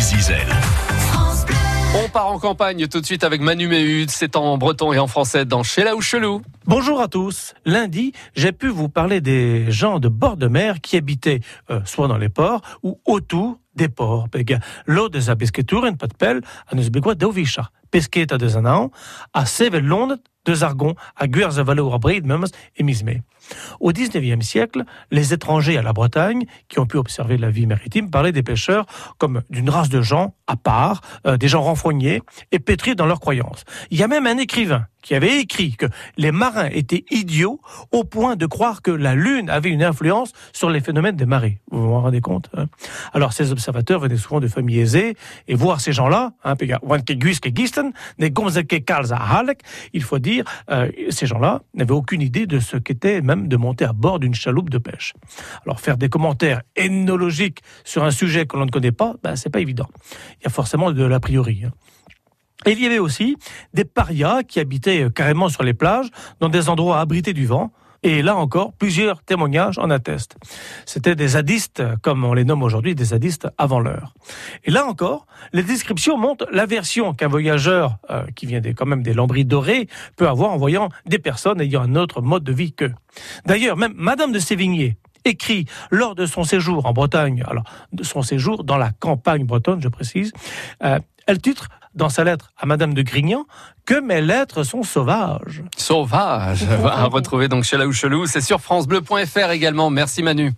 Zizel. On part en campagne tout de suite avec Manu Méhud. C'est en breton et en français dans Chez la ou Chelou. Bonjour à tous. Lundi, j'ai pu vous parler des gens de bord de mer qui habitaient euh, soit dans les ports ou autour des ports. L'eau des pas de pelle, à nous begoit d'ovisha. Pesqueta de zanao, à Sevel de Zargon, à Guerzavalo, à Bride, et Mismé. Au XIXe siècle, les étrangers à la Bretagne, qui ont pu observer la vie maritime, parlaient des pêcheurs comme d'une race de gens à part, euh, des gens renfrognés et pétris dans leurs croyances. Il y a même un écrivain qui avait écrit que les marins étaient idiots au point de croire que la Lune avait une influence sur les phénomènes des marées. Vous vous rendez compte hein? Alors ces observateurs venaient souvent de familles aisées et voir ces gens-là, hein, il faut dire, euh, ces gens-là n'avaient aucune idée de ce qu'était même de monter à bord d'une chaloupe de pêche. Alors faire des commentaires ethnologiques sur un sujet que l'on ne connaît pas, ben, c'est pas évident. Il y a forcément de l'a priori. Hein. Et il y avait aussi des parias qui habitaient euh, carrément sur les plages, dans des endroits abrités du vent. Et là encore, plusieurs témoignages en attestent. C'était des zadistes, comme on les nomme aujourd'hui, des zadistes avant l'heure. Et là encore, les descriptions montrent l'aversion qu'un voyageur, euh, qui vient des, quand même des lambris dorés, peut avoir en voyant des personnes ayant un autre mode de vie qu'eux. D'ailleurs, même Madame de Sévigné, écrit lors de son séjour en Bretagne, alors de son séjour dans la campagne bretonne, je précise, euh, elle titre dans sa lettre à Madame de Grignan que mes lettres sont sauvages. Sauvages À retrouver donc chez la. C'est sur FranceBleu.fr également. Merci Manu.